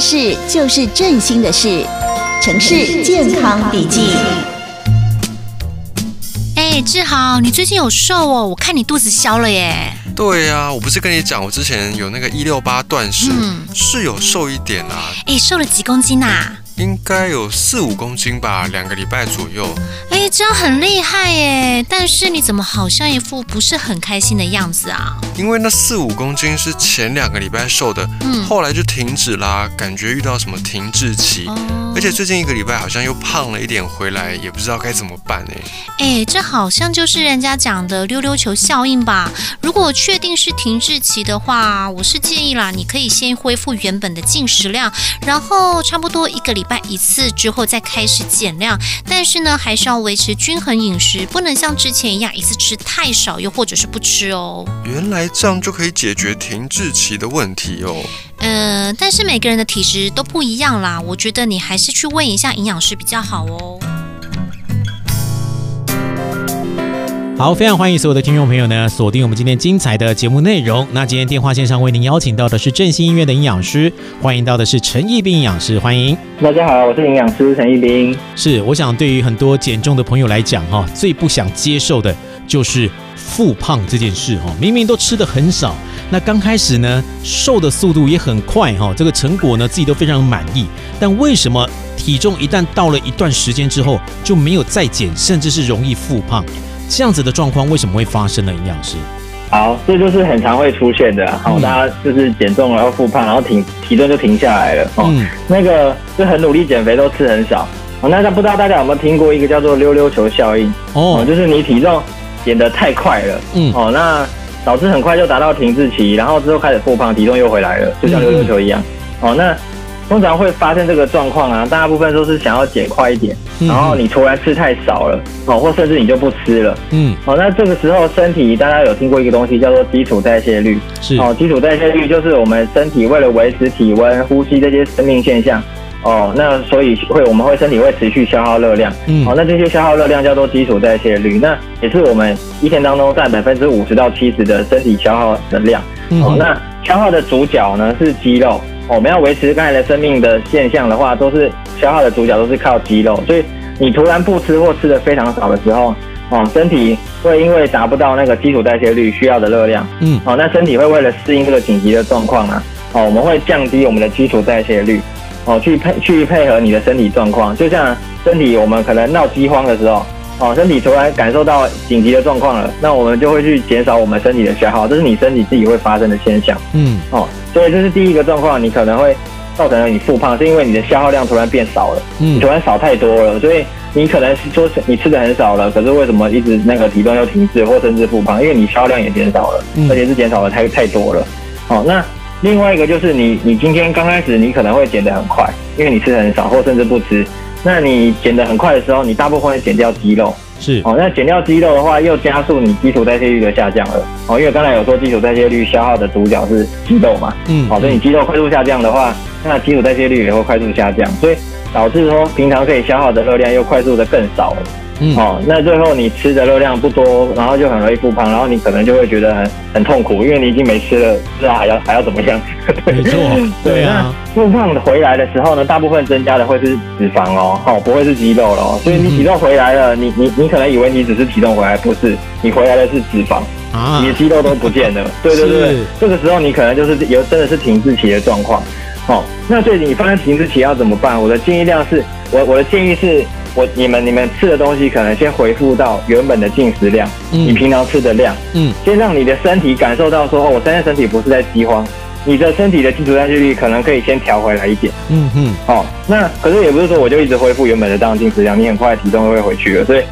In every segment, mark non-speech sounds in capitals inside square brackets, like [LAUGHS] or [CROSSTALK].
事就是振兴的事，城市健康笔记。哎，志豪，你最近有瘦哦？我看你肚子消了耶。对呀、啊，我不是跟你讲，我之前有那个一六八断食，是有瘦一点啊。哎，瘦了几公斤呐、啊？应该有四五公斤吧，两个礼拜左右。哎，这样很厉害耶！但是你怎么好像一副不是很开心的样子啊？因为那四五公斤是前两个礼拜瘦的，嗯，后来就停止啦，感觉遇到什么停滞期。哦，而且最近一个礼拜好像又胖了一点回来，也不知道该怎么办呢。哎，这好像就是人家讲的溜溜球效应吧？如果确定是停滞期的话，我是建议啦，你可以先恢复原本的进食量，然后差不多一个礼拜一次之后再开始减量，但是呢，还是要维持均衡饮食，不能像之前一样一次吃太少，又或者是不吃哦。原来这样就可以解决停滞期的问题哦。呃，但是每个人的体质都不一样啦，我觉得你还是去问一下营养师比较好哦。好，非常欢迎所有的听众朋友呢，锁定我们今天精彩的节目内容。那今天电话线上为您邀请到的是振兴医院的营养师，欢迎到的是陈义斌营养师，欢迎。大家好，我是营养师陈义斌。是，我想对于很多减重的朋友来讲，哈，最不想接受的就是复胖这件事，哦，明明都吃的很少，那刚开始呢，瘦的速度也很快，哈，这个成果呢，自己都非常满意，但为什么体重一旦到了一段时间之后就没有再减，甚至是容易复胖？这样子的状况为什么会发生呢？营养师，好，这就是很常会出现的。好，大家就是减重然后复胖，然后停体重就停下来了。嗯，那个就很努力减肥都吃很少。哦，那不知道大家有没有听过一个叫做溜溜球效应？哦，就是你体重减得太快了。嗯，哦，那导致很快就达到停滞期，然后之后开始复胖，体重又回来了，就像溜溜球一样。哦，那。通常会发生这个状况啊，大部分都是想要减快一点，然后你突然吃太少了哦，或甚至你就不吃了，嗯，哦，那这个时候身体大家有听过一个东西叫做基础代谢率，是哦，基础代谢率就是我们身体为了维持体温、呼吸这些生命现象哦，那所以会我们会身体会持续消耗热量，嗯，好，那这些消耗热量叫做基础代谢率，那也是我们一天当中占百分之五十到七十的身体消耗能量，哦，那消耗的主角呢是肌肉。我们要维持刚才的生命的现象的话，都是消耗的主角都是靠肌肉，所以你突然不吃或吃的非常少的时候，哦，身体会因为达不到那个基础代谢率需要的热量，嗯，哦，那身体会为了适应这个紧急的状况啊，哦，我们会降低我们的基础代谢率，哦，去配去配合你的身体状况，就像身体我们可能闹饥荒的时候。哦，身体突然感受到紧急的状况了，那我们就会去减少我们身体的消耗，这是你身体自己会发生的现象。嗯，哦，所以这是第一个状况，你可能会造成了你复胖，是因为你的消耗量突然变少了，嗯，你突然少太多了，所以你可能是说你吃的很少了，可是为什么一直那个体重又停滞或甚至复胖？因为你消耗量也减少了，而且是减少的太太多了。哦，那另外一个就是你你今天刚开始你可能会减得很快，因为你吃的很少或甚至不吃。那你减得很快的时候，你大部分会减掉肌肉，是哦。那减掉肌肉的话，又加速你基础代谢率的下降了哦。因为刚才有说基础代谢率消耗的主角是肌肉嘛，嗯，好，所以你肌肉快速下降的话，那基础代谢率也会快速下降，所以导致说平常可以消耗的热量又快速的更少了。嗯，哦，那最后你吃的热量不多，然后就很容易复胖，然后你可能就会觉得很很痛苦，因为你已经没吃了，不知道还要还要怎么样？没错，[LAUGHS] 对啊。复胖回来的时候呢，大部分增加的会是脂肪哦，哦，不会是肌肉了哦。所以你体重回来了，你你你可能以为你只是体重回来，不是，你回来的是脂肪啊，你的肌肉都不见了。[LAUGHS] 对对对，这个时候你可能就是有真的是停滞期的状况。哦，那所以你发现停滞期要怎么办？我的建议量是，我我的建议是。我你们你们吃的东西可能先恢复到原本的进食量，嗯、你平常吃的量，嗯，先让你的身体感受到说，哦，我现在身体不是在饥荒，你的身体的基础代谢率可能可以先调回来一点，嗯嗯，哦，那可是也不是说我就一直恢复原本的这样进食量，你很快体重会回去了，所以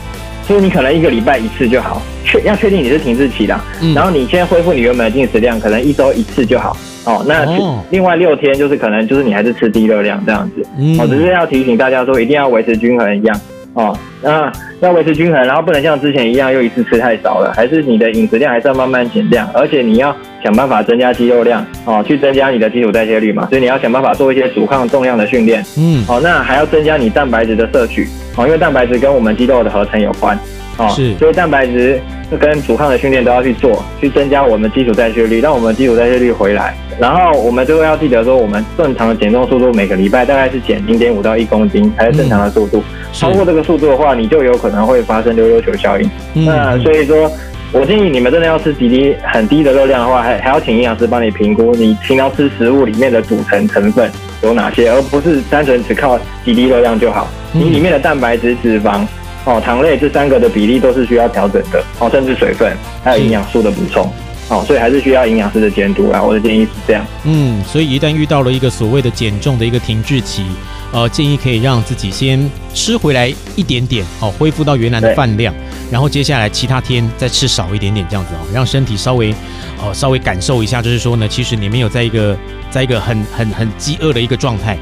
所以你可能一个礼拜一次就好，确要确定你是停滞期的，嗯、然后你先恢复你原本的进食量，可能一周一次就好。哦，那另外六天就是可能就是你还是吃低热量这样子，嗯，哦，只是要提醒大家说一定要维持均衡一样，哦，那要维持均衡，然后不能像之前一样又一次吃太少了，还是你的饮食量还是要慢慢减量，而且你要想办法增加肌肉量，哦，去增加你的基础代谢率嘛，所以你要想办法做一些阻抗重量的训练，嗯，哦，那还要增加你蛋白质的摄取，哦，因为蛋白质跟我们肌肉的合成有关。哦，是，所以蛋白质跟阻抗的训练都要去做，去增加我们基础代谢率，让我们基础代谢率回来。然后我们最后要记得说，我们正常的减重速度每个礼拜大概是减零点五到一公斤，才是正常的速度。嗯、超过这个速度的话，你就有可能会发生溜溜球效应。嗯、那所以说。我建议你们真的要吃极低很低的热量的话，还还要请营养师帮你评估你平常吃食物里面的组成成分有哪些，而不是单纯只靠极低热量就好。你里面的蛋白质、脂肪、哦糖类这三个的比例都是需要调整的哦，甚至水分还有营养素的补充哦，所以还是需要营养师的监督啊。我的建议是这样。嗯，所以一旦遇到了一个所谓的减重的一个停滞期。呃，建议可以让自己先吃回来一点点，哦，恢复到原来的饭量，然后接下来其他天再吃少一点点，这样子哦，让身体稍微，呃，稍微感受一下，就是说呢，其实你没有在一个，在一个很很很饥饿的一个状态，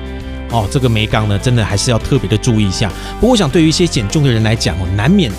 哦，这个梅刚呢，真的还是要特别的注意一下。不过我想对于一些减重的人来讲哦，难免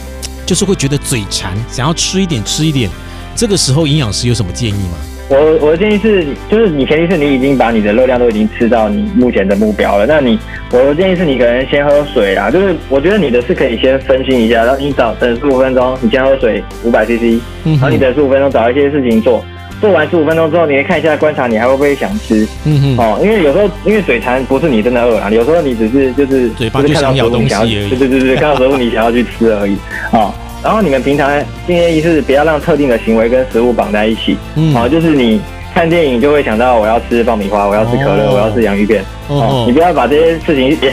就是会觉得嘴馋，想要吃一点吃一点，这个时候营养师有什么建议吗？我我的建议是，就是你前提是你已经把你的热量都已经吃到你目前的目标了。那你我的建议是你可能先喝水啦，就是我觉得你的是可以先分心一下，然后你早等十五分钟，你先喝水五百 CC，然后你等十五分钟找一些事情做，做完十五分钟之后，你可以看一下观察你还会不会想吃，嗯哼，哦，因为有时候因为嘴馋不是你真的饿啦，有时候你只是就是嘴巴就想咬东西而已，对对对对，看到食物你想要去吃而已，啊。然后你们平常今天一是不要让特定的行为跟食物绑在一起，嗯，好，就是你看电影就会想到我要吃爆米花，我要吃可乐，我要吃洋芋片，哦，你不要把这些事情也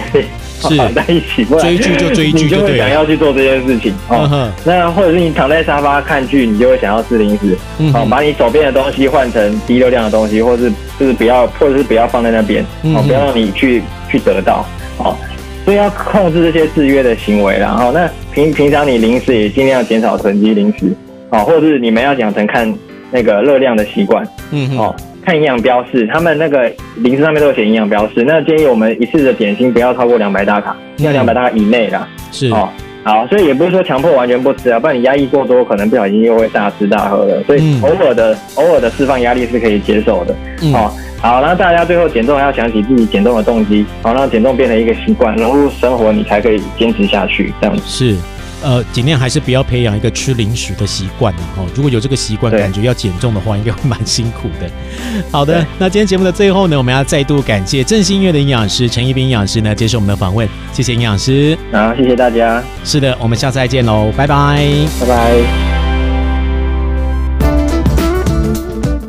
[LAUGHS] 绑在一起，追剧就追剧，你就会想要去做这件事情，哦，那或者是你躺在沙发看剧，你就会想要吃零食，哦，把你手边的东西换成低热量的东西，或是就是不要，或者是不要放在那边，哦，不要让你去去得到，哦。所以要控制这些制约的行为，然后那平平常你零食也尽量减少囤积零食，哦，或者是你们要养成看那个热量的习惯，嗯，哦，看营养标示，他们那个零食上面都有写营养标示，那建议我们一次的点心不要超过两百大卡，要两百大卡以内啦，是哦，好，所以也不是说强迫完全不吃啊，不然你压抑过多，可能不小心又会大吃大喝的，所以偶尔的偶尔的释放压力是可以接受的，哦。好，那大家最后减重要想起自己减重的动机，好，让减重变成一个习惯，融入生活，你才可以坚持下去。这样子是，呃，尽量还是不要培养一个吃零食的习惯哦。如果有这个习惯，感觉要减重的话，应该会蛮辛苦的。好的，那今天节目的最后呢，我们要再度感谢正心医院的营养师陈一斌营养师呢，接受我们的访问，谢谢营养师。好，谢谢大家。是的，我们下次再见喽，拜拜，拜拜。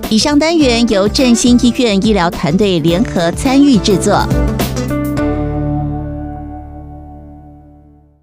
以上单元由振兴医院医疗团队联合参与制作。